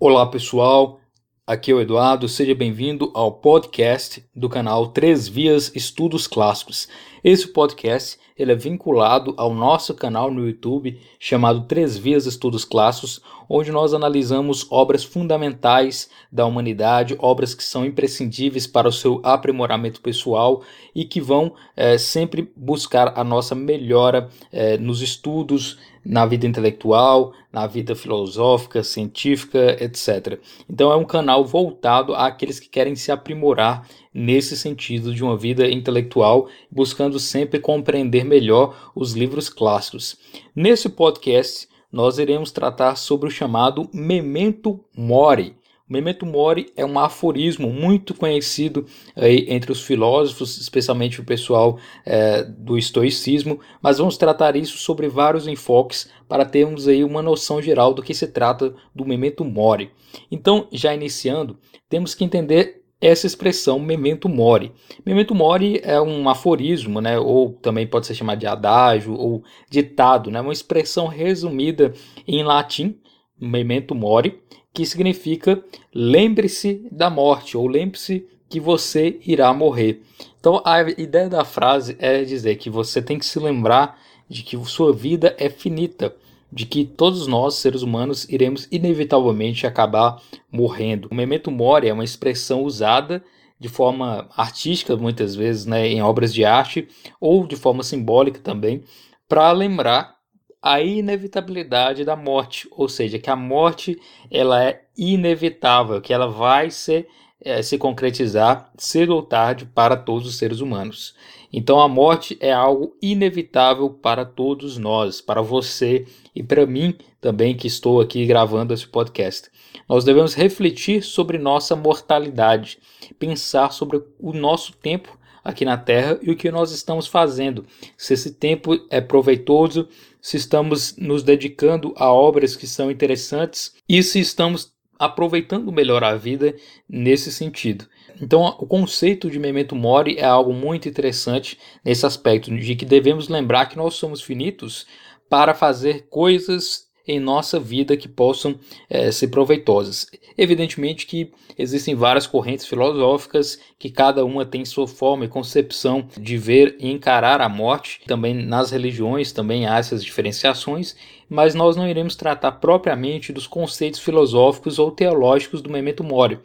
Olá pessoal, aqui é o Eduardo, seja bem-vindo ao podcast do canal Três Vias Estudos Clássicos. Esse podcast ele é vinculado ao nosso canal no YouTube chamado Três Vias Estudos Clássicos, onde nós analisamos obras fundamentais da humanidade, obras que são imprescindíveis para o seu aprimoramento pessoal e que vão é, sempre buscar a nossa melhora é, nos estudos, na vida intelectual, na vida filosófica, científica, etc. Então é um canal voltado àqueles que querem se aprimorar nesse sentido de uma vida intelectual, buscando sempre compreender melhor os livros clássicos. Nesse podcast, nós iremos tratar sobre o chamado memento mori. Memento Mori é um aforismo muito conhecido aí entre os filósofos, especialmente o pessoal é, do estoicismo, mas vamos tratar isso sobre vários enfoques para termos aí uma noção geral do que se trata do Memento Mori. Então, já iniciando, temos que entender essa expressão memento mori. Memento mori é um aforismo, né, ou também pode ser chamado de adágio ou ditado, né, uma expressão resumida em latim, memento mori, que significa lembre-se da morte ou lembre-se que você irá morrer. Então a ideia da frase é dizer que você tem que se lembrar de que sua vida é finita, de que todos nós, seres humanos, iremos inevitavelmente acabar morrendo. O memento mori é uma expressão usada de forma artística, muitas vezes, né, em obras de arte, ou de forma simbólica também, para lembrar a inevitabilidade da morte, ou seja, que a morte ela é inevitável, que ela vai ser, é, se concretizar cedo ou tarde para todos os seres humanos. Então a morte é algo inevitável para todos nós, para você e para mim também que estou aqui gravando esse podcast. Nós devemos refletir sobre nossa mortalidade, pensar sobre o nosso tempo aqui na Terra e o que nós estamos fazendo. Se esse tempo é proveitoso, se estamos nos dedicando a obras que são interessantes e se estamos aproveitando melhor a vida nesse sentido. Então, o conceito de memento mori é algo muito interessante nesse aspecto de que devemos lembrar que nós somos finitos para fazer coisas em nossa vida que possam é, ser proveitosas. Evidentemente que existem várias correntes filosóficas que cada uma tem sua forma e concepção de ver e encarar a morte. Também nas religiões também há essas diferenciações, mas nós não iremos tratar propriamente dos conceitos filosóficos ou teológicos do memento mori.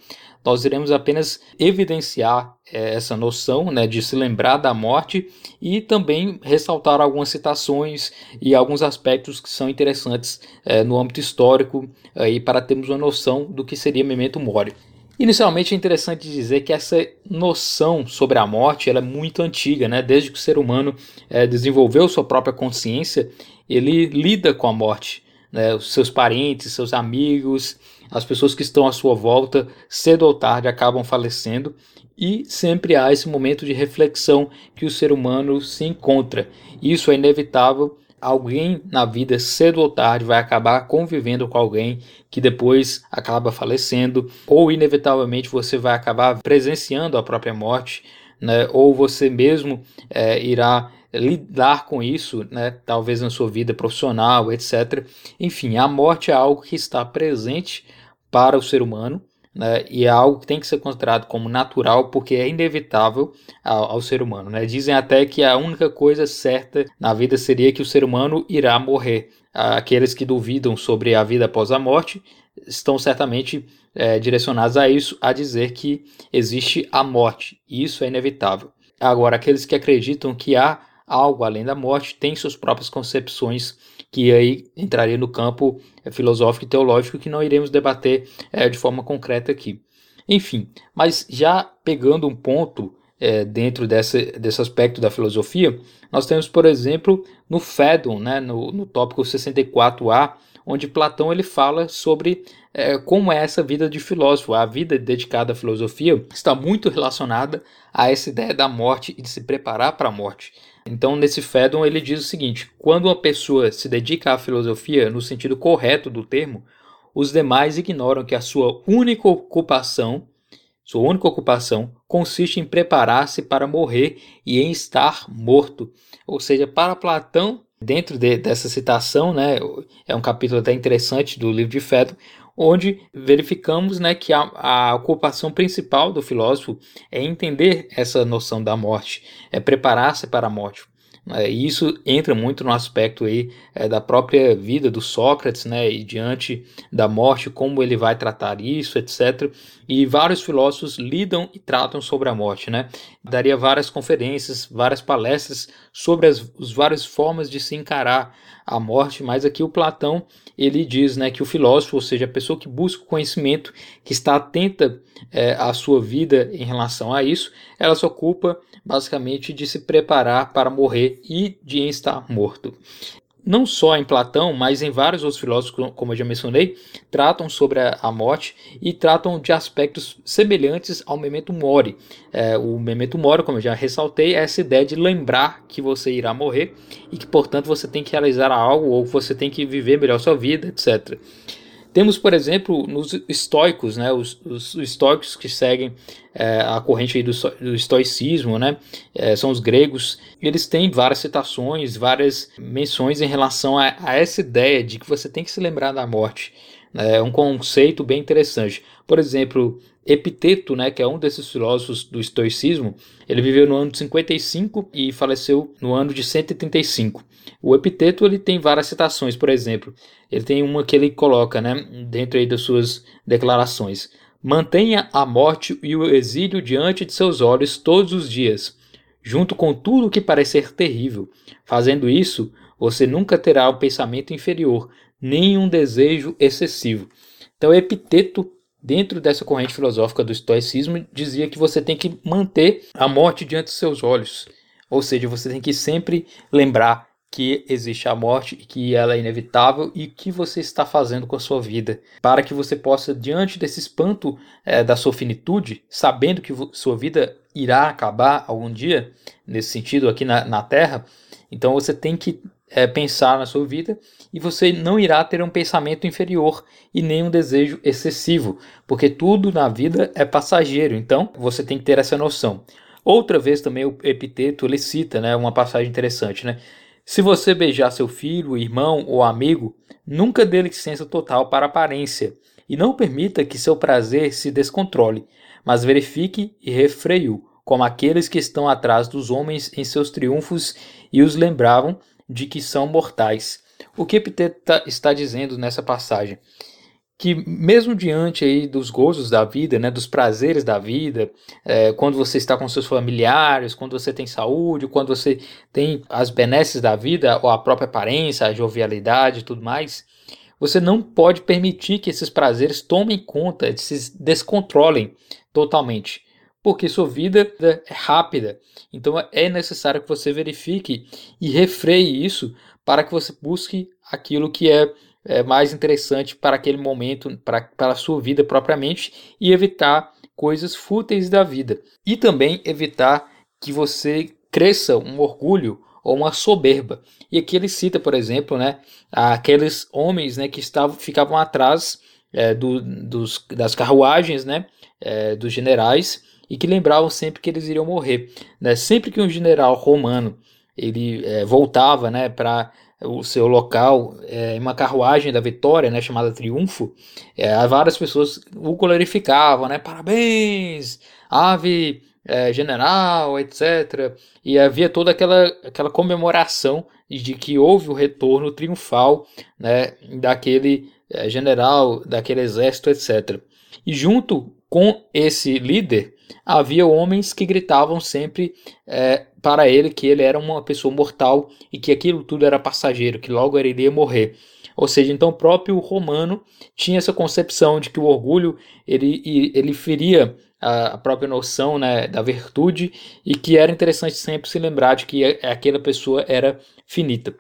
Nós iremos apenas evidenciar é, essa noção né, de se lembrar da morte e também ressaltar algumas citações e alguns aspectos que são interessantes é, no âmbito histórico aí, para termos uma noção do que seria memento mori. Inicialmente é interessante dizer que essa noção sobre a morte é muito antiga, né? desde que o ser humano é, desenvolveu sua própria consciência, ele lida com a morte. Né? Os seus parentes, seus amigos, as pessoas que estão à sua volta, cedo ou tarde, acabam falecendo e sempre há esse momento de reflexão que o ser humano se encontra. Isso é inevitável. Alguém na vida, cedo ou tarde, vai acabar convivendo com alguém que depois acaba falecendo, ou inevitavelmente você vai acabar presenciando a própria morte, né? ou você mesmo é, irá lidar com isso, né? talvez na sua vida profissional, etc. Enfim, a morte é algo que está presente para o ser humano, né, e é algo que tem que ser considerado como natural porque é inevitável ao, ao, ser humano. Né? Dizem até que a única coisa certa na vida seria que o ser humano irá morrer. Aqueles que duvidam sobre a vida após a morte estão certamente é, direcionados a isso, a dizer que existe a morte. E isso é inevitável. Agora, aqueles que acreditam que há algo além da morte têm suas próprias concepções que aí entraria no campo é, filosófico e teológico que não iremos debater é, de forma concreta aqui. Enfim, mas já pegando um ponto é, dentro desse, desse aspecto da filosofia, nós temos, por exemplo, no Fédon, né, no, no tópico 64a, onde Platão ele fala sobre é, como é essa vida de filósofo. A vida dedicada à filosofia está muito relacionada a essa ideia da morte e de se preparar para a morte. Então, nesse Fedon, ele diz o seguinte: quando uma pessoa se dedica à filosofia no sentido correto do termo, os demais ignoram que a sua única ocupação, sua única ocupação, consiste em preparar-se para morrer e em estar morto. Ou seja, para Platão, dentro de, dessa citação, né, é um capítulo até interessante do livro de Fedon, onde verificamos né, que a, a, ocupação principal do filósofo é entender essa noção da morte, é preparar-se para a morte. É, e isso entra muito no aspecto aí é, da própria vida do Sócrates, né, e diante da morte, como ele vai tratar isso, etc. E vários filósofos lidam e tratam sobre a morte, né? Daria várias conferências, várias palestras sobre as, as várias formas de se encarar a morte, mas aqui o Platão ele diz, né, que o filósofo, ou seja, a pessoa que busca o conhecimento, que está atenta é, à sua vida em relação a isso, ela se ocupa basicamente de se preparar para morrer e de estar morto. Não só em Platão, mas em vários outros filósofos, como eu já mencionei, tratam sobre a morte e tratam de aspectos semelhantes ao memento mori. É, o memento mori, como eu já ressaltei, é essa ideia de lembrar que você irá morrer e que, portanto, você tem que realizar algo ou você tem que viver melhor sua vida, etc. Temos, por exemplo, nos estoicos, né, os, os estoicos que seguem é, a corrente do, do, estoicismo, né, é, são os gregos, eles têm várias citações, várias menções em relação a, a essa ideia de que você tem que se lembrar da morte. Né, é um conceito bem interessante. Por exemplo, Epiteto, né, que é um desses filósofos do estoicismo, ele viveu no ano de 55 e faleceu no ano de 135. O Epiteto ele tem várias citações, por exemplo, ele tem uma que ele coloca, né, dentro aí das suas declarações. Mantenha a morte e o exílio diante de seus olhos todos os dias, junto com tudo que parecer terrível. Fazendo isso, você nunca terá um pensamento inferior, nem um desejo excessivo. Então, Epiteto dentro dessa corrente filosófica do estoicismo, dizia que você tem que manter a morte diante dos seus olhos. Ou seja, você tem que sempre lembrar que existe a morte e que ela é inevitável e o que você está fazendo com a sua vida, para que você possa, diante desse espanto é, da sua finitude, sabendo que sua vida irá acabar algum dia, nesse sentido aqui na, na Terra, então você tem que é, pensar na sua vida e você não irá ter um pensamento inferior e nem um desejo excessivo, porque tudo na vida é passageiro, então você tem que ter essa noção. Outra vez também o Epiteto ele cita né, uma passagem interessante, né? Se você beijar seu filho, irmão ou amigo, nunca dê licença total para aparência e não permita que seu prazer se descontrole, mas verifique e refreie-o, como aqueles que estão atrás dos homens em seus triunfos e os lembravam de que são mortais. O que Epiteto tá, está dizendo nessa passagem? Que mesmo diante aí dos gozos da vida, né, dos prazeres da vida, é, quando você está com seus familiares, quando você tem saúde, quando você tem as benesses da vida, ou a própria aparência, a jovialidade e tudo mais, você não pode permitir que esses prazeres tomem conta, se descontrolem totalmente porque sua vida é rápida. Então é necessário que você verifique e refreie isso para que você busque aquilo que é, é mais interessante para aquele momento, para, para a sua vida propriamente, e evitar coisas fúteis da vida. E também evitar que você cresça um orgulho ou uma soberba. E aqui ele cita, por exemplo, né, aqueles homens né, que estavam, ficavam atrás é, do, dos, das carruagens né, é, dos generais e que lembravam sempre que eles iriam morrer. Né? Sempre que um general romano ele é, voltava né, para o seu local é, em uma carruagem da vitória, né, chamada Triunfo, é, várias pessoas o glorificavam, né, parabéns, ave é, general, etc. E havia toda aquela, aquela comemoração de que houve o retorno triunfal né, daquele é, general, daquele exército, etc. E junto com esse líder, havia homens que gritavam sempre é, para ele que ele era uma pessoa mortal e que aquilo tudo era passageiro, que logo ele iria morrer. Ou seja, então o próprio romano tinha essa concepção de que o orgulho ele, ele feria a própria noção né, da virtude e que era interessante sempre se lembrar de que aquela pessoa era finita.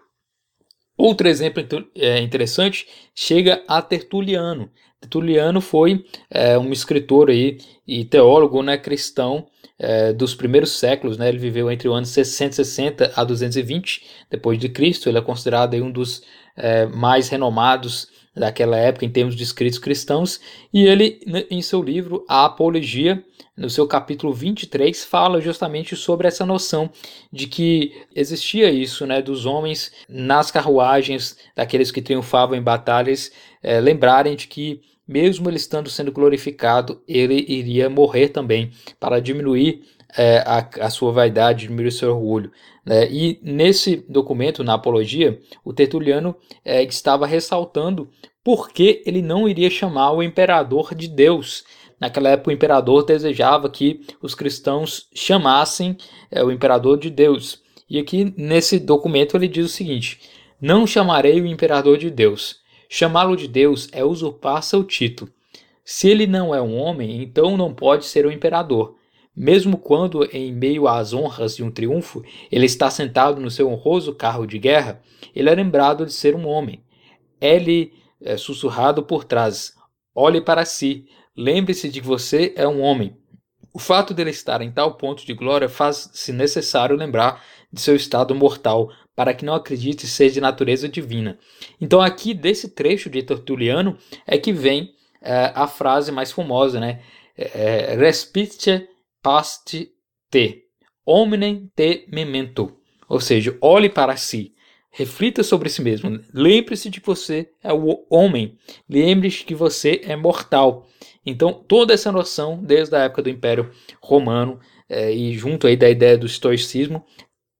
Outro exemplo é, interessante chega a Tertuliano. Tertuliano foi é, um escritor aí, e teólogo né, cristão é, dos primeiros séculos. Né, ele viveu entre o ano 160 a 220 depois de Cristo. Ele é considerado aí, um dos é, mais renomados daquela época em termos de escritos cristãos. E ele, em seu livro A Apologia, no seu capítulo 23, fala justamente sobre essa noção de que existia isso, né, dos homens nas carruagens, daqueles que triunfavam em batalhas, é, lembrarem de que mesmo ele estando sendo glorificado, ele iria morrer também para diminuir é, a, a, sua vaidade, diminuir seu orgulho. Né? E nesse documento, na Apologia, o Tertuliano é, estava ressaltando por que ele não iria chamar o imperador de Deus. Naquela época, o imperador desejava que os cristãos chamassem é, o imperador de Deus. E aqui nesse documento ele diz o seguinte: Não chamarei o imperador de Deus. Chamá-lo de Deus é usurpar seu título. Se ele não é um homem, então não pode ser o imperador. Mesmo quando, em meio às honras de um triunfo, ele está sentado no seu honroso carro de guerra, ele é lembrado de ser um homem. É-lhe é, sussurrado por trás: olhe para si, lembre-se de que você é um homem. O fato dele estar em tal ponto de glória faz-se necessário lembrar de seu estado mortal, para que não acredite ser de natureza divina. Então, aqui desse trecho de Tertuliano é que vem é, a frase mais famosa, né? É, Respice pasti te, hominem te memento. Ou seja, olhe para si, reflita sobre si mesmo. Lembre-se de que você é o homem. Lembre-se que você é mortal. Então, toda essa noção, desde a época do Império Romano, é, e junto aí da ideia do estoicismo,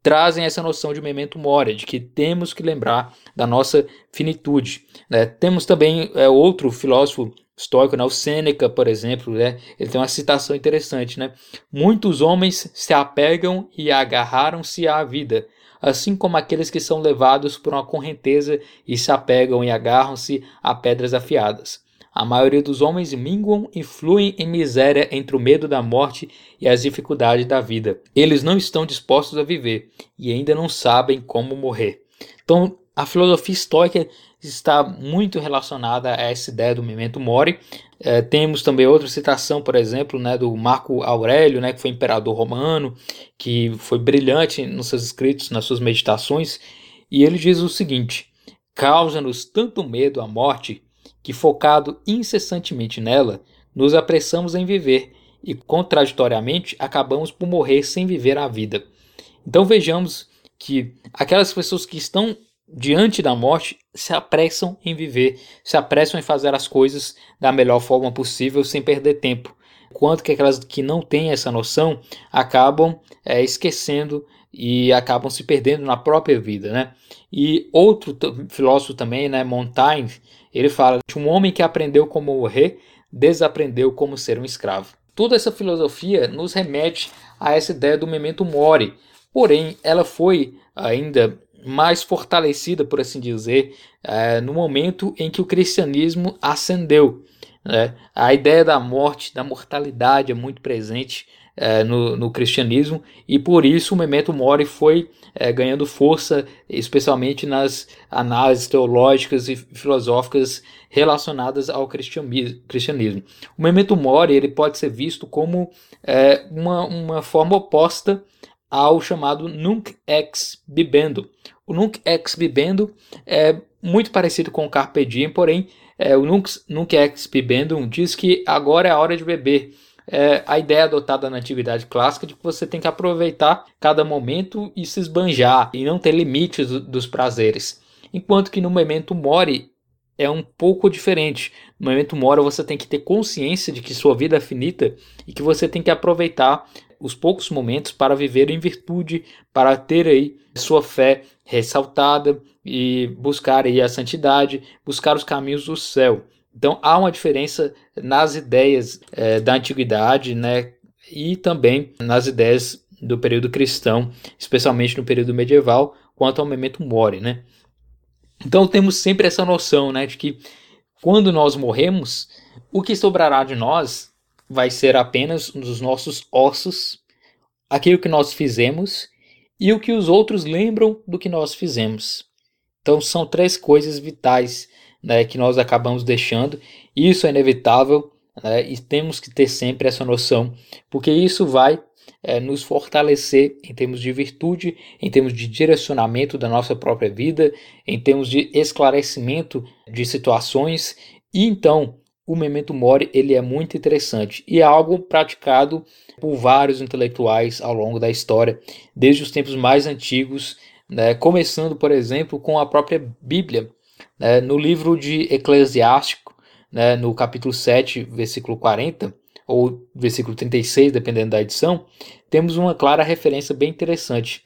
trazem essa noção de memento mori, de que temos que lembrar da nossa finitude. Né? Temos também é, outro filósofo estoico, né? o Sêneca, por exemplo, né? ele tem uma citação interessante. Né? Muitos homens se apegam e agarraram-se à vida, assim como aqueles que são levados por uma correnteza e se apegam e agarram-se a pedras afiadas. A maioria dos homens minguam e fluem em miséria entre o medo da morte e as dificuldades da vida. Eles não estão dispostos a viver e ainda não sabem como morrer. Então, a filosofia estoica está muito relacionada a essa ideia do memento mori. É, temos também outra citação, por exemplo, né, do Marco Aurélio, né, que foi imperador romano, que foi brilhante nos seus escritos, nas suas meditações, e ele diz o seguinte: causa-nos tanto medo à morte que, focado incessantemente nela, nos apressamos em viver e, contraditoriamente, acabamos por morrer sem viver a vida. Então vejamos que aquelas pessoas que estão diante da morte se apressam em viver, se apressam em fazer as coisas da melhor forma possível sem perder tempo. Enquanto que aquelas que não têm essa noção acabam é, esquecendo e acabam se perdendo na própria vida, né? E outro filósofo também, né, Montaigne, ele fala que um homem que aprendeu como morrer, desaprendeu como ser um escravo. Toda essa filosofia nos remete a essa ideia do memento mori, porém ela foi ainda mais fortalecida, por assim dizer, é, no momento em que o cristianismo ascendeu. Né? A ideia da morte, da mortalidade é muito presente é, no, no, cristianismo e por isso o memento mori foi é, ganhando força, especialmente nas análises teológicas e filosóficas relacionadas ao cristianismo. O memento mori ele pode ser visto como é, uma, uma forma oposta ao chamado nunc ex bibendo. O nunc ex bibendo é muito parecido com o carpe diem, porém é, o nunc, nunc ex bibendum diz que agora é a hora de beber é, a ideia adotada na atividade clássica de que você tem que aproveitar cada momento e se esbanjar e não ter limites dos prazeres. Enquanto que no momento mori é um pouco diferente. No momento mori você tem que ter consciência de que sua vida é finita e que você tem que aproveitar os poucos momentos para viver em virtude, para ter aí sua fé ressaltada e buscar aí a santidade, buscar os caminhos do céu. Então há uma diferença nas ideias é, da antiguidade, né, e também nas ideias do período cristão, especialmente no período medieval, quanto ao memento mori, né? Então temos sempre essa noção, né, de que quando nós morremos, o que sobrará de nós vai ser apenas os nossos ossos, aquilo que nós fizemos e o que os outros lembram do que nós fizemos. Então são três coisas vitais né, que nós acabamos deixando. Isso é inevitável né, e temos que ter sempre essa noção, porque isso vai é, nos fortalecer em termos de virtude, em termos de direcionamento da nossa própria vida, em termos de esclarecimento de situações. E então, o memento mori ele é muito interessante e é algo praticado por vários intelectuais ao longo da história, desde os tempos mais antigos, né, começando, por exemplo, com a própria Bíblia. Né, no livro de Eclesiástico, né, no capítulo 7, versículo 40, ou versículo 36, dependendo da edição, temos uma clara referência bem interessante.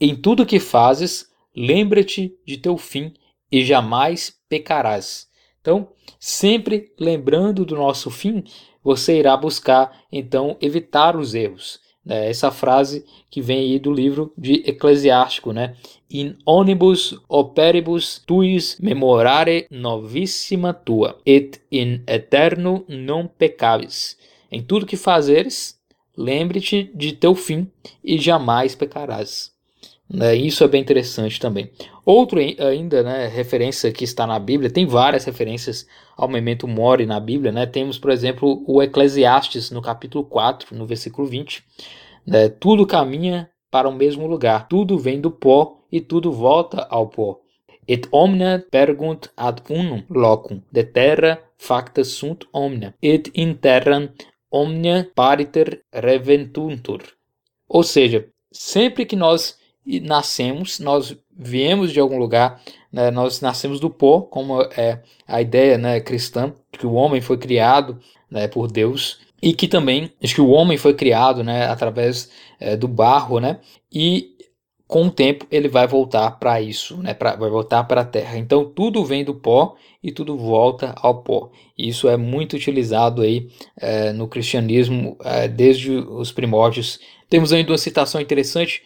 Em tudo que fazes, lembra-te de teu fim e jamais pecarás. Então, sempre lembrando do nosso fim, você irá buscar então evitar os erros. Né? Essa frase que vem aí do livro de Eclesiástico, né? In onibus operibus tuis memorare novissima tua, et in eterno non peccavis. Em tudo que fazeres, lembre-te de teu fim e jamais pecarás. Né? Isso é bem interessante também. Outro ainda, né, referência que está na Bíblia, tem várias referências ao memento mori na Bíblia, né? Temos, por exemplo, o Eclesiastes no capítulo 4, no versículo 20, né? Tudo caminha para o mesmo lugar, tudo vem do pó e tudo volta ao pó. Et omnia pergunt ad unum locum, de terra facta sunt omnia, et in terram omnia pariter reventuntur. Ou seja, sempre que nós nascemos, nós viemos de algum lugar, né, nós nascemos do pó, como é a ideia né, cristã, que o homem foi criado né, por Deus, e que também, que o homem foi criado né, através é, do barro, né, e com o tempo ele vai voltar para isso, né, pra, vai voltar para a terra. Então tudo vem do pó e tudo volta ao pó. Isso é muito utilizado aí é, no cristianismo é, desde os primórdios. Temos ainda uma citação interessante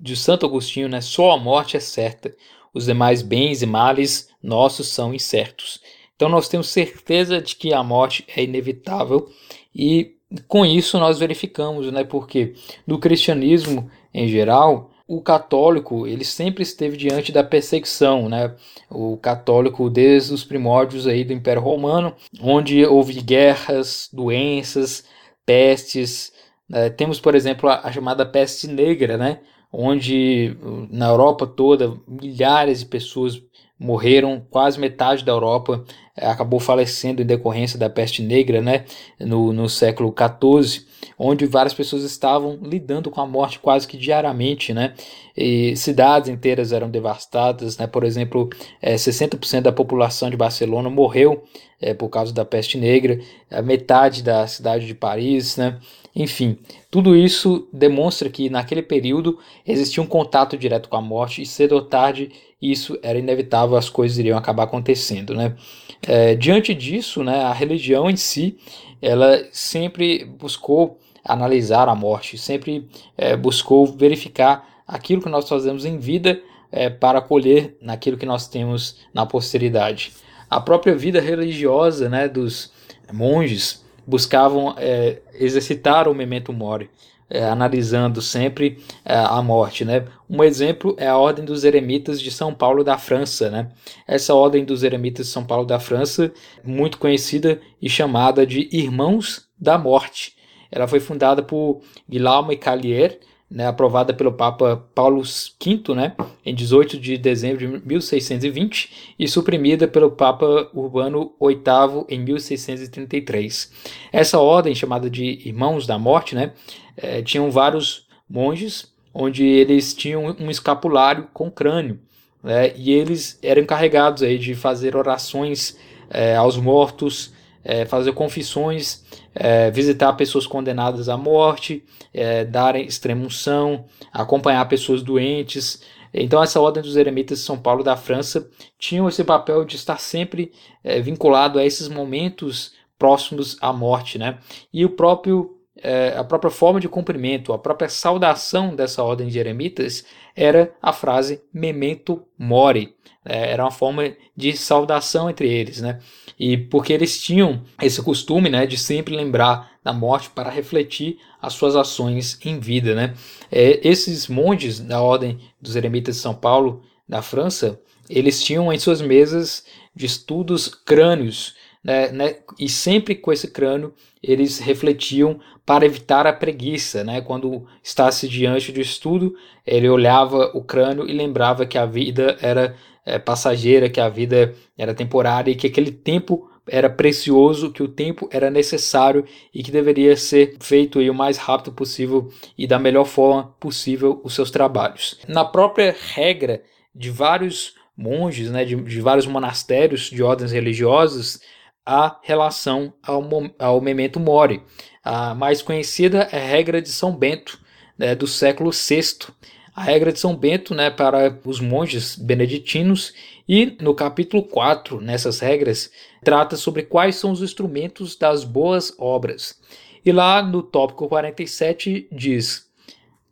de Santo Agostinho, né? Só a morte é certa, os demais bens e males nossos são incertos. Então nós temos certeza de que a morte é inevitável e com isso nós verificamos, né? Porque no cristianismo em geral, o católico ele sempre esteve diante da perseguição, né? O católico desde os primórdios aí do Império Romano, onde houve guerras, doenças, pestes. Né? Temos, por exemplo, a, a chamada peste negra, né? Onde na Europa toda milhares de pessoas morreram, quase metade da Europa eh, acabou falecendo em decorrência da peste negra, né, no, no século XIV, onde várias pessoas estavam lidando com a morte quase que diariamente, né, e cidades inteiras eram devastadas, né, por exemplo, é, eh, 60% da população de Barcelona morreu é, por causa da peste negra, a metade da cidade de Paris, né, enfim, tudo isso demonstra que naquele período existia um contato direto com a morte e cedo ou tarde isso era inevitável, as coisas iriam acabar acontecendo, né? É, diante disso, né, a religião em si, ela sempre buscou analisar a morte, sempre é, buscou verificar aquilo que nós fazemos em vida é, para colher naquilo que nós temos na posteridade. A própria vida religiosa né, dos monges buscavam é, exercitar o memento mori, é, analisando sempre é, a morte. Né? Um exemplo é a Ordem dos Eremitas de São Paulo da França. Né? Essa Ordem dos Eremitas de São Paulo da França, muito conhecida e chamada de Irmãos da Morte. Ela foi fundada por Guillaume Calier, né, aprovada pelo Papa Paulo V né, em 18 de dezembro de 1620 e suprimida pelo Papa Urbano VIII em 1633. Essa ordem, chamada de Irmãos da Morte, né, é, tinham vários monges, onde eles tinham um escapulário com crânio, né, e eles eram encarregados aí de fazer orações é, aos mortos, é, fazer confissões, é, visitar pessoas condenadas à morte, é, dar extremunção, acompanhar pessoas doentes. Então, essa ordem dos eremitas de São Paulo da França tinha esse papel de estar sempre é, vinculado a esses momentos próximos à morte, né? E o próprio é, a própria forma de cumprimento, a própria saudação dessa ordem de eremitas era a frase memento mori. É, era uma forma de saudação entre eles, né? E porque eles tinham esse costume, né, de sempre lembrar da morte para refletir as suas ações em vida, né? É, esses monges da ordem dos eremitas de São Paulo, da França, eles tinham em suas mesas de estudos crânios, né, né, e sempre com esse crânio eles refletiam para evitar a preguiça, né? Quando estava diante do estudo, ele olhava o crânio e lembrava que a vida era é, passageira, que a vida era temporária e que aquele tempo era precioso, que o tempo era necessário e que deveria ser feito aí o mais rápido possível e da melhor forma possível os seus trabalhos. Na própria regra de vários monges, né, de, de vários monastérios de ordens religiosas, a relação ao, ao memento mori. A mais conhecida é a regra de São Bento, né, do século VI. A regra de São Bento né, para os monges beneditinos, e no capítulo 4, nessas regras, trata sobre quais são os instrumentos das boas obras. E lá no tópico 47 diz: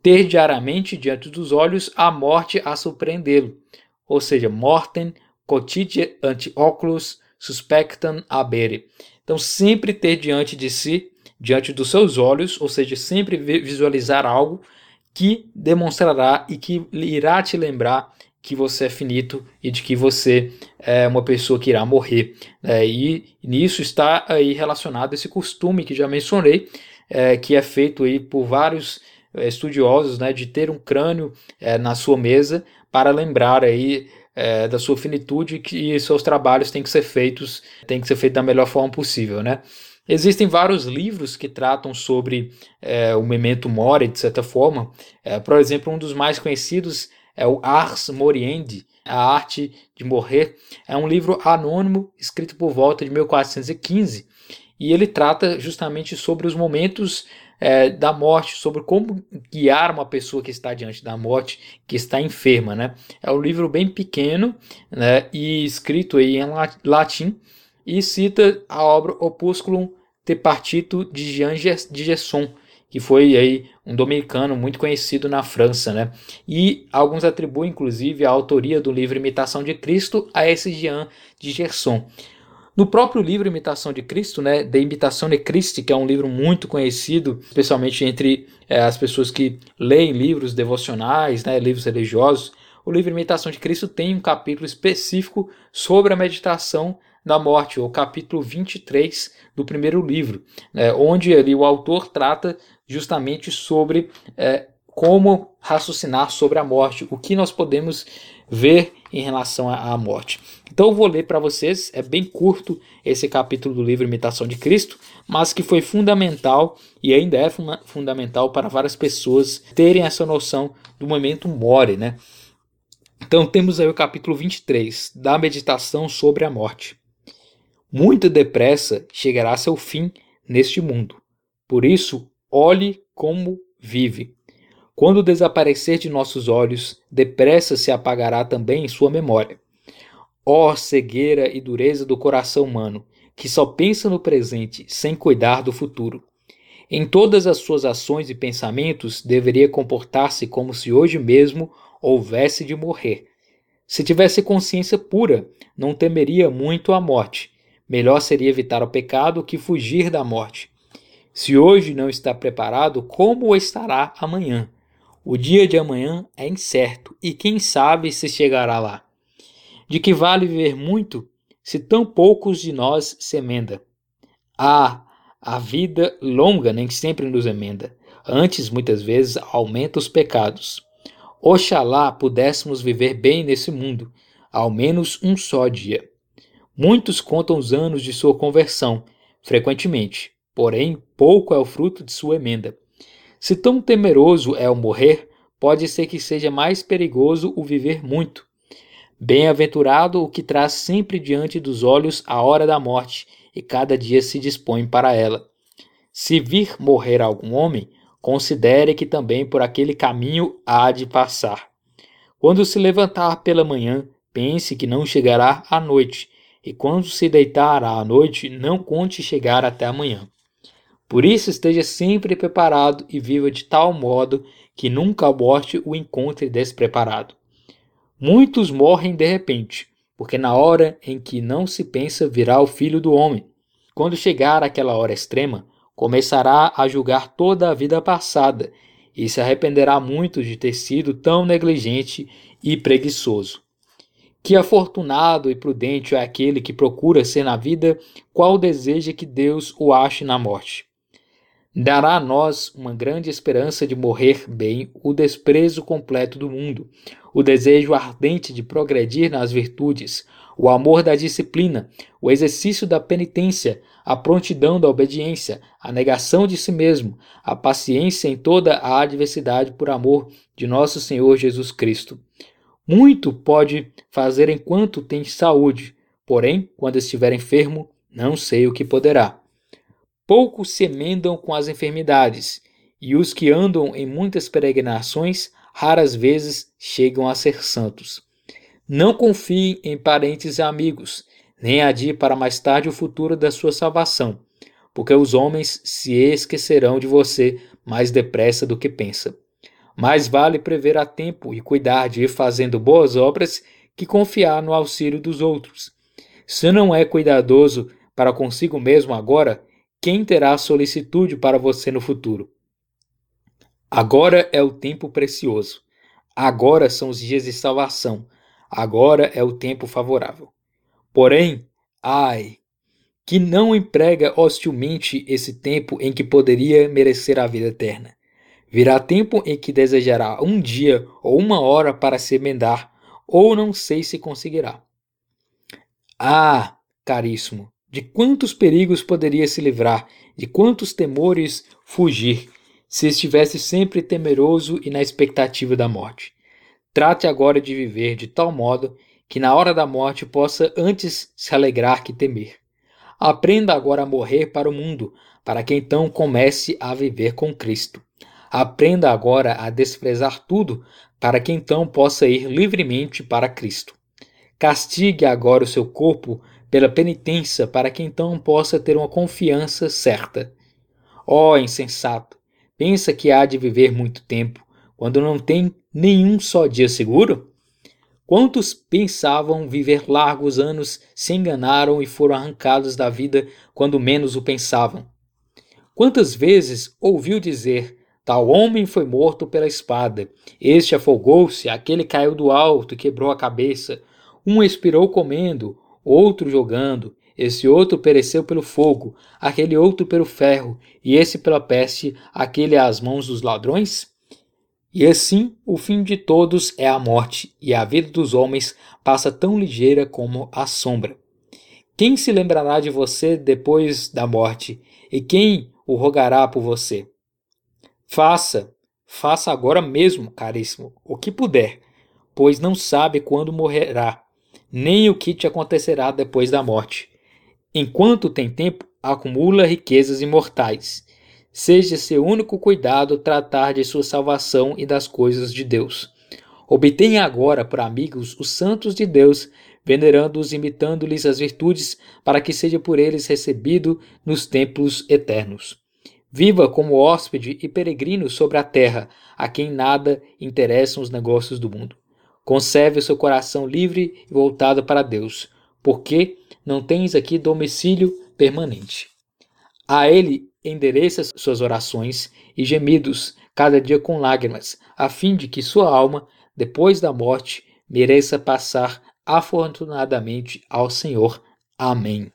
ter diariamente diante dos olhos a morte a surpreendê-lo, ou seja, mortem cotidia ante oculus suspectam abere. Então, sempre ter diante de si, diante dos seus olhos, ou seja, sempre visualizar algo que demonstrará e que irá te lembrar que você é finito e de que você é uma pessoa que irá morrer. É, e nisso está aí relacionado esse costume que já mencionei, é, que é feito aí por vários é, estudiosos, né, de ter um crânio é, na sua mesa para lembrar aí é, da sua finitude que seus trabalhos têm que ser feitos, têm que ser feitos da melhor forma possível, né? Existem vários livros que tratam sobre é, o memento mori, de certa forma. É, por exemplo, um dos mais conhecidos é o Ars Moriendi, A Arte de Morrer. É um livro anônimo escrito por volta de 1415 e ele trata justamente sobre os momentos é, da morte, sobre como guiar uma pessoa que está diante da morte, que está enferma. Né? É um livro bem pequeno né, e escrito aí em latim e cita a obra Opusculum Te Partito de Jean de Gesson, que foi aí um dominicano muito conhecido na França, né? E alguns atribuem inclusive a autoria do livro Imitação de Cristo a esse Jean de Gerson. No próprio livro Imitação de Cristo, né, de Imitação de Cristo, que é um livro muito conhecido, especialmente entre é, as pessoas que leem livros devocionais, né, livros religiosos, o livro Imitação de Cristo tem um capítulo específico sobre a meditação da morte, o capítulo 23 do primeiro livro, né, onde ali o autor trata justamente sobre é, como raciocinar sobre a morte, o que nós podemos ver em relação à morte. Então eu vou ler para vocês, é bem curto esse capítulo do livro Imitação de Cristo, mas que foi fundamental e ainda é fundamental para várias pessoas terem essa noção do momento more, né? Então temos aí o capítulo 23 da meditação sobre a morte. Muito depressa chegará seu fim neste mundo. Por isso, olhe como vive quando desaparecer de nossos olhos, depressa se apagará também sua memória. Ó oh, cegueira e dureza do coração humano, que só pensa no presente sem cuidar do futuro. Em todas as suas ações e pensamentos, deveria comportar-se como se hoje mesmo houvesse de morrer. Se tivesse consciência pura, não temeria muito a morte. Melhor seria evitar o pecado que fugir da morte. Se hoje não está preparado, como estará amanhã? O dia de amanhã é incerto e quem sabe se chegará lá. De que vale viver muito se tão poucos de nós se emenda? Ah, a vida longa nem sempre nos emenda. Antes, muitas vezes, aumenta os pecados. Oxalá pudéssemos viver bem nesse mundo, ao menos um só dia. Muitos contam os anos de sua conversão, frequentemente, porém pouco é o fruto de sua emenda. Se tão temeroso é o morrer, pode ser que seja mais perigoso o viver muito. Bem-aventurado o que traz sempre diante dos olhos a hora da morte e cada dia se dispõe para ela. Se vir morrer algum homem, considere que também por aquele caminho há de passar. Quando se levantar pela manhã, pense que não chegará à noite, e quando se deitar à noite, não conte chegar até amanhã. Por isso, esteja sempre preparado e viva de tal modo que nunca a morte o encontre despreparado. Muitos morrem de repente, porque na hora em que não se pensa virá o filho do homem. Quando chegar aquela hora extrema, começará a julgar toda a vida passada e se arrependerá muito de ter sido tão negligente e preguiçoso. Que afortunado e prudente é aquele que procura ser na vida qual deseja que Deus o ache na morte dará a nós uma grande esperança de morrer bem o desprezo completo do mundo, o desejo ardente de progredir nas virtudes, o amor da disciplina, o exercício da penitência, a prontidão da obediência, a negação de si mesmo, a paciência em toda a adversidade por amor de nosso Senhor Jesus Cristo. Muito pode fazer enquanto tem saúde, porém, quando estiver enfermo, não sei o que poderá. Poucos se emendam com as enfermidades, e os que andam em muitas peregrinações raras vezes chegam a ser santos. Não confie em parentes e amigos, nem adie para mais tarde o futuro da sua salvação, porque os homens se esquecerão de você mais depressa do que pensa. Mais vale prever a tempo e cuidar de ir fazendo boas obras que confiar no auxílio dos outros. Se não é cuidadoso para consigo mesmo agora, quem terá solicitude para você no futuro? Agora é o tempo precioso. Agora são os dias de salvação. Agora é o tempo favorável. Porém, ai, que não emprega hostilmente esse tempo em que poderia merecer a vida eterna. Virá tempo em que desejará um dia ou uma hora para se emendar, ou não sei se conseguirá. Ah, caríssimo, de quantos perigos poderia se livrar, de quantos temores fugir, se estivesse sempre temeroso e na expectativa da morte. Trate agora de viver de tal modo que na hora da morte possa antes se alegrar que temer. Aprenda agora a morrer para o mundo, para que então comece a viver com Cristo. Aprenda agora a desprezar tudo, para que então possa ir livremente para Cristo. Castigue agora o seu corpo pela penitência, para que então possa ter uma confiança certa. Ó oh, insensato, Pensa que há de viver muito tempo, quando não tem nenhum só dia seguro? Quantos pensavam viver largos anos se enganaram e foram arrancados da vida quando menos o pensavam? Quantas vezes ouviu dizer: Tal homem foi morto pela espada, este afogou-se, aquele caiu do alto e quebrou a cabeça, um expirou comendo, outro jogando, esse outro pereceu pelo fogo, aquele outro pelo ferro, e esse pela peste, aquele às mãos dos ladrões? E assim, o fim de todos é a morte, e a vida dos homens passa tão ligeira como a sombra. Quem se lembrará de você depois da morte, e quem o rogará por você? Faça, faça agora mesmo, caríssimo, o que puder, pois não sabe quando morrerá, nem o que te acontecerá depois da morte. Enquanto tem tempo, acumula riquezas imortais. Seja seu único cuidado tratar de sua salvação e das coisas de Deus. Obtenha agora por amigos os santos de Deus, venerando-os, imitando-lhes as virtudes, para que seja por eles recebido nos templos eternos. Viva como hóspede e peregrino sobre a terra, a quem nada interessam os negócios do mundo. Conserve o seu coração livre e voltado para Deus, porque não tens aqui domicílio permanente. A ele endereça suas orações e gemidos, cada dia com lágrimas, a fim de que sua alma, depois da morte, mereça passar afortunadamente ao Senhor. Amém.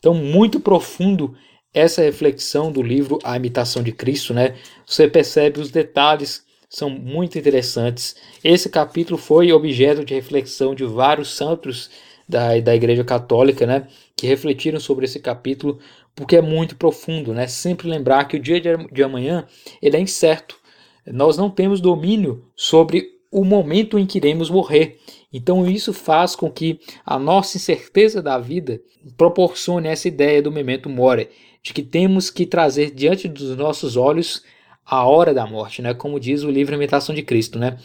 Então, muito profundo essa reflexão do livro A Imitação de Cristo, né? Você percebe os detalhes são muito interessantes. Esse capítulo foi objeto de reflexão de vários santos da, da Igreja Católica, né, que refletiram sobre esse capítulo, porque é muito profundo, né? Sempre lembrar que o dia de, amanhã ele é incerto. Nós não temos domínio sobre o momento em que iremos morrer. Então isso faz com que a nossa incerteza da vida proporcione essa ideia do memento mori, de que temos que trazer diante dos nossos olhos a hora da morte, né? Como diz o livro Imitação de Cristo, né?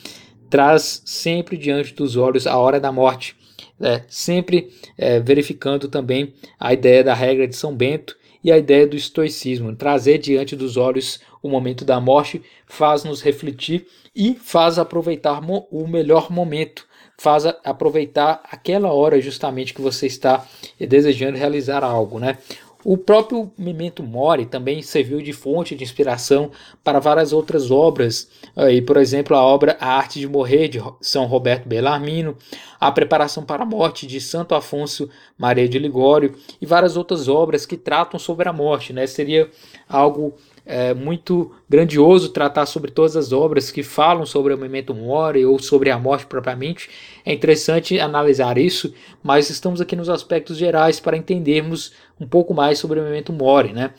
Traz sempre diante dos olhos a hora da morte é, sempre é, verificando também a ideia da regra de São Bento e a ideia do estoicismo. Trazer diante dos olhos o momento da morte faz nos refletir e faz aproveitar o melhor momento, faz aproveitar aquela hora justamente que você está desejando realizar algo, né? O próprio Memento Mori também serviu de fonte de inspiração para várias outras obras, aí, por exemplo, a obra A Arte de Morrer, de São Roberto Bellarmino, A Preparação para a Morte, de Santo Afonso Maria de Ligório, e várias outras obras que tratam sobre a morte. Né? Seria algo é muito grandioso tratar sobre todas as obras que falam sobre o memento mori ou sobre a morte propriamente. É interessante analisar isso, mas estamos aqui nos aspectos gerais para entendermos um pouco mais sobre o memento mori, né?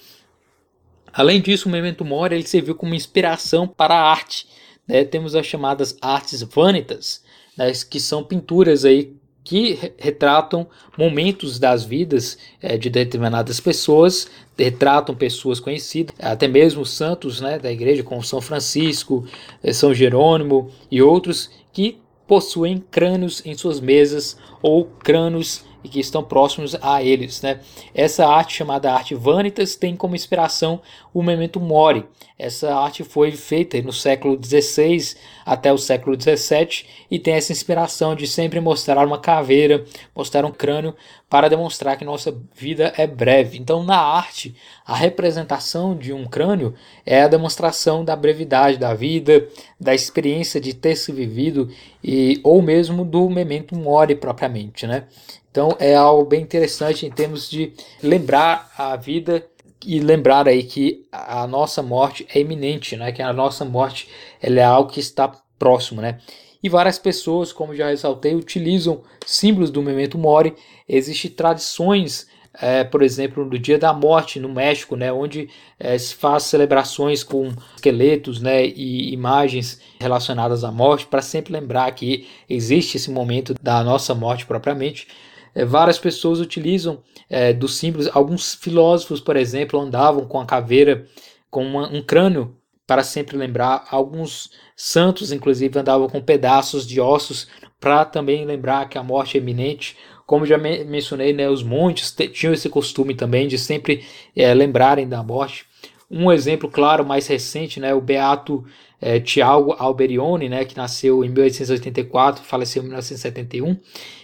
Além disso, o memento mori ele serviu como inspiração para a arte. Né? Temos as chamadas artes vanitas, né? que são pinturas aí que retratam momentos das vidas é, de determinadas pessoas, retratam pessoas conhecidas, até mesmo santos né, da igreja, como São Francisco, é, São Jerônimo e outros, que possuem crânios em suas mesas ou crânios que estão próximos a eles. Né? Essa arte chamada arte vanitas tem como inspiração o memento mori. Essa arte foi feita no século XVI até o século XVII e tem essa inspiração de sempre mostrar uma caveira, mostrar um crânio para demonstrar que nossa vida é breve. Então, na arte, a representação de um crânio é a demonstração da brevidade da vida, da experiência de ter se vivido e ou mesmo do memento mori propriamente, né? Então é algo bem interessante em termos de lembrar a vida e lembrar aí que a nossa morte é iminente, né? Que a nossa morte ela é algo que está próximo, né? E várias pessoas, como já ressaltei, utilizam símbolos do memento mori. Existem tradições, é, por exemplo, do Dia da Morte no México, né? Onde é, se faz celebrações com esqueletos, né? E imagens relacionadas à morte para sempre lembrar que existe esse momento da nossa morte propriamente. É, várias pessoas utilizam é, dos símbolos. Alguns filósofos, por exemplo, andavam com a caveira, com uma, um crânio para sempre lembrar. Alguns santos, inclusive, andavam com pedaços de ossos para também lembrar que a morte é iminente. Como já me mencionei, né, os montes tinham esse costume também de sempre é, lembrarem da morte. Um exemplo claro, mais recente, né, o Beato é, Tiago Alberione, né, que nasceu em 1884, faleceu em 1971.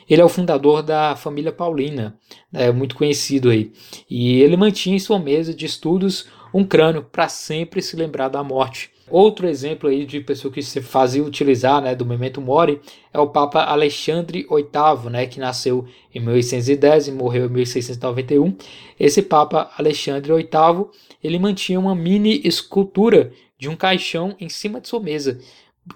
Ele é o fundador da família Paulina, né, muito conhecido aí. E ele mantinha em sua mesa de estudos um crânio para sempre se lembrar da morte. Outro exemplo aí de pessoa que se fazia utilizar né, do memento mori é o Papa Alexandre VIII, né, que nasceu em 1810 e morreu em 1691. Esse Papa Alexandre VIII ele mantinha uma mini escultura de um caixão em cima de sua mesa,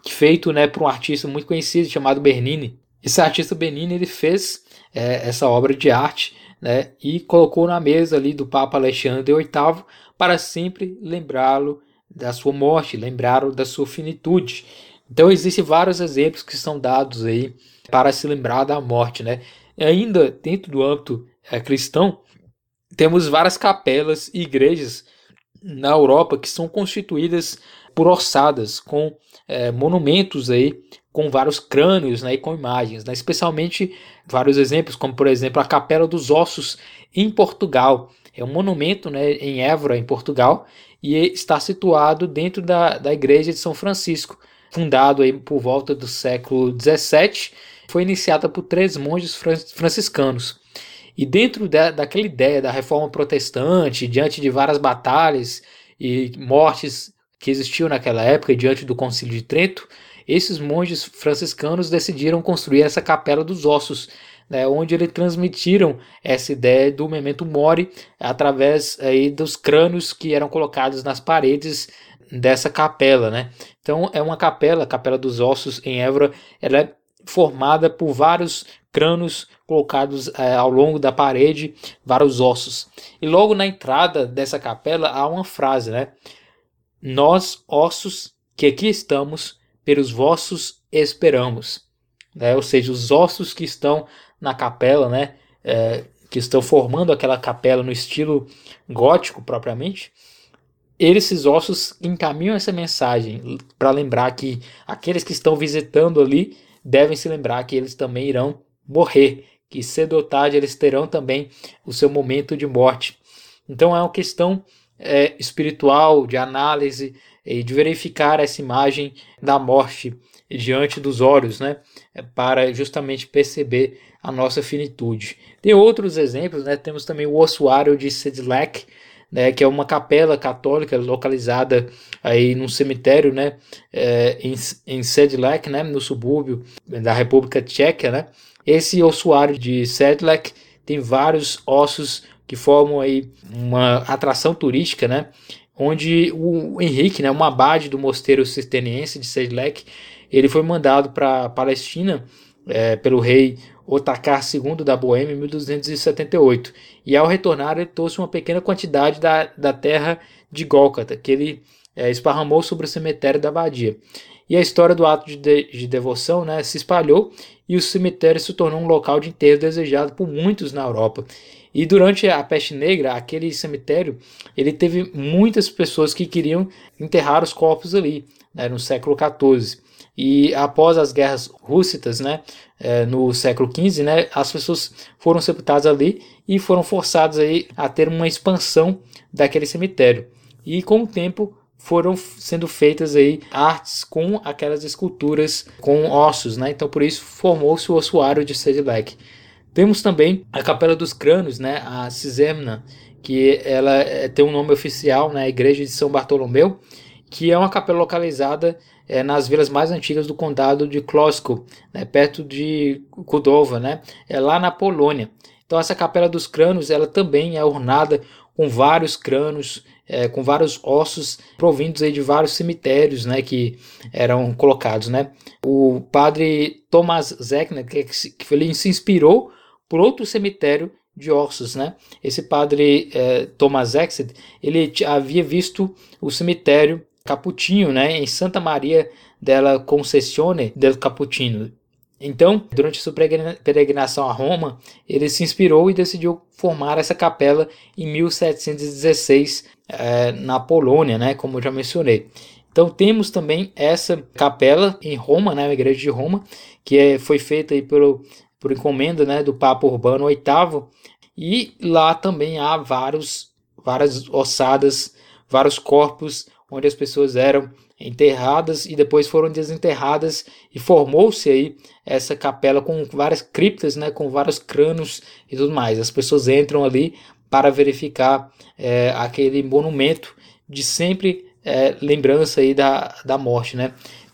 feito né, por um artista muito conhecido chamado Bernini. Esse artista Bernini ele fez é, essa obra de arte né, e colocou na mesa ali do Papa Alexandre VIII para sempre lembrá-lo da sua morte, lembrá-lo da sua finitude. Então existem vários exemplos que são dados aí para se lembrar da morte, né? E ainda dentro do âmbito é, cristão, temos várias capelas e igrejas na Europa que são constituídas por ossadas com é, monumentos aí com vários crânios né, e com imagens, né, especialmente vários exemplos, como por exemplo a Capela dos Ossos em Portugal. É um monumento né, em Évora, em Portugal, e está situado dentro da, da Igreja de São Francisco, fundado aí por volta do século XVII. Foi iniciada por três monges franciscanos. E dentro da, daquela ideia da reforma protestante, diante de várias batalhas e mortes que existiam naquela época, diante do Concílio de Trento, esses monges franciscanos decidiram construir essa capela dos ossos, né, onde eles transmitiram essa ideia do memento mori através aí dos crânios que eram colocados nas paredes dessa capela, né? Então é uma capela, a Capela dos Ossos em Évora, ela é formada por vários crânios colocados é, ao longo da parede, vários ossos. E logo na entrada dessa capela há uma frase, né? Nós, ossos, que aqui estamos, pelos vossos esperamos. Né? Ou seja, os ossos que estão na capela, né? É, que estão formando aquela capela no estilo gótico propriamente, esses ossos encaminham essa mensagem para lembrar que aqueles que estão visitando ali devem se lembrar que eles também irão morrer, que cedo ou tarde eles terão também o seu momento de morte. Então é uma questão é, espiritual, de análise e de verificar essa imagem da morte diante dos olhos, né, para justamente perceber a nossa finitude. Tem outros exemplos, né, temos também o ossuário de Sedlec, né, que é uma capela católica localizada aí num cemitério, né, é, em, em Sedlec, né, no subúrbio da República Tcheca, né. Esse ossuário de Sedlec tem vários ossos que formam aí uma atração turística, né, onde o Henrique, né, um abade do mosteiro cisterciense de Sedlec, ele foi mandado para Palestina é, pelo rei Otakar II da Boêmia em 1278. E ao retornar, ele trouxe uma pequena quantidade da, da terra de Gólcata, que ele é, esparramou sobre o cemitério da abadia. E a história do ato de, de, de devoção né, se espalhou e o cemitério se tornou um local de enterro desejado por muitos na Europa. E durante a peste negra, aquele cemitério, ele teve muitas pessoas que queriam enterrar os corpos ali, né, no século XIV. E após as guerras rússitas, né, é, no século XV, né, as pessoas foram sepultadas ali e foram forçadas aí a ter uma expansão daquele cemitério. E com o tempo foram sendo feitas aí artes com aquelas esculturas com ossos, né? Então por isso formou-se o ossuário de Sedlec. Temos também a Capela dos Crânios, né? A Cisemna, que ela é, tem um nome oficial, né? Igreja de São Bartolomeu, que é uma capela localizada é, nas vilas mais antigas do condado de Klosko, né? Perto de Kudova, né? É lá na Polônia. Então essa Capela dos Crânios, ela também é ornada com vários crânios é, com vários ossos provindos aí de vários cemitérios, né, que eram colocados, né. O padre Thomas Zeckner, que, que ele se inspirou por outro cemitério de ossos, né. Esse padre é, Thomas Zeckner, ele havia visto o cemitério Caputinho, né, em Santa Maria della Concessione del Cappuccino, então, durante sua peregrinação a Roma, ele se inspirou e decidiu formar essa capela em 1716 é, na Polônia, né, como eu já mencionei. Então temos também essa capela em Roma, né, a igreja de Roma, que é, foi feita aí pelo, por encomenda né, do Papa Urbano VIII, e lá também há vários, várias ossadas, vários corpos onde as pessoas eram enterradas e depois foram desenterradas e formou-se aí essa capela com várias criptas, né, com vários crânios e tudo mais. As pessoas entram ali para verificar é, aquele monumento de sempre é, lembrança aí da, da morte, né.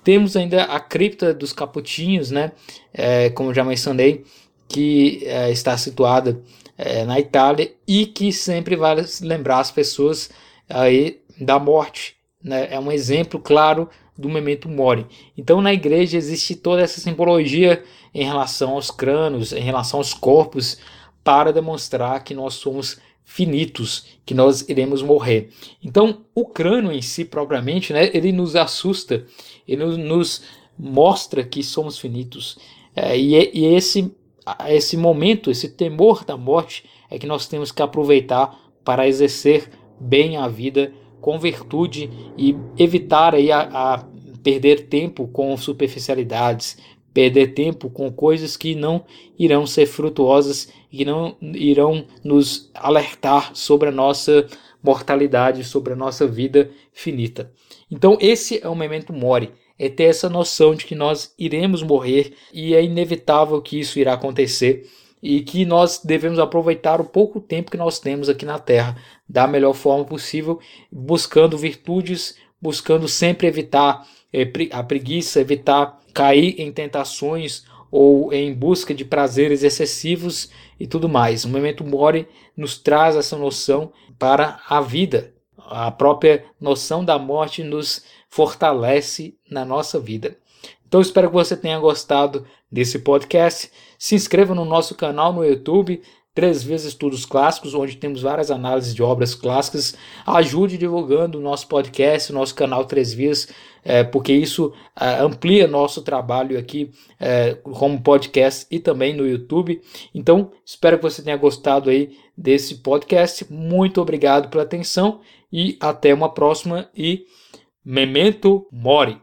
Temos ainda a cripta dos Caputinhos, né, é, como já mencionei, que é, está situada é, na Itália e que sempre vai lembrar as pessoas aí da morte né, é um exemplo claro do memento mori. Então na igreja existe toda essa simbologia em relação aos crânios, em relação aos corpos, para demonstrar que nós somos finitos, que nós iremos morrer. Então o crânio em si propriamente, né, ele nos assusta, ele nos mostra que somos finitos. É, e, e esse esse momento, esse temor da morte é que nós temos que aproveitar para exercer bem a vida com virtude e evitar aí a, a perder tempo com superficialidades, perder tempo com coisas que não irão ser frutuosas e não irão nos alertar sobre a nossa mortalidade, sobre a nossa vida finita. Então esse é o memento mori, é ter essa noção de que nós iremos morrer e é inevitável que isso irá acontecer e que nós devemos aproveitar o pouco tempo que nós temos aqui na Terra da melhor forma possível, buscando virtudes, buscando sempre evitar a preguiça, evitar cair em tentações ou em busca de prazeres excessivos e tudo mais. O momento Mori nos traz essa noção para a vida. A própria noção da morte nos fortalece na nossa vida. Então espero que você tenha gostado desse podcast. Se inscreva no nosso canal no YouTube, Três vezes Estudos Clássicos, onde temos várias análises de obras clássicas. Ajude divulgando o nosso podcast, o nosso canal Três Vias, é, porque isso é, amplia nosso trabalho aqui é, como podcast e também no YouTube. Então, espero que você tenha gostado aí desse podcast. Muito obrigado pela atenção e até uma próxima e Memento Mori.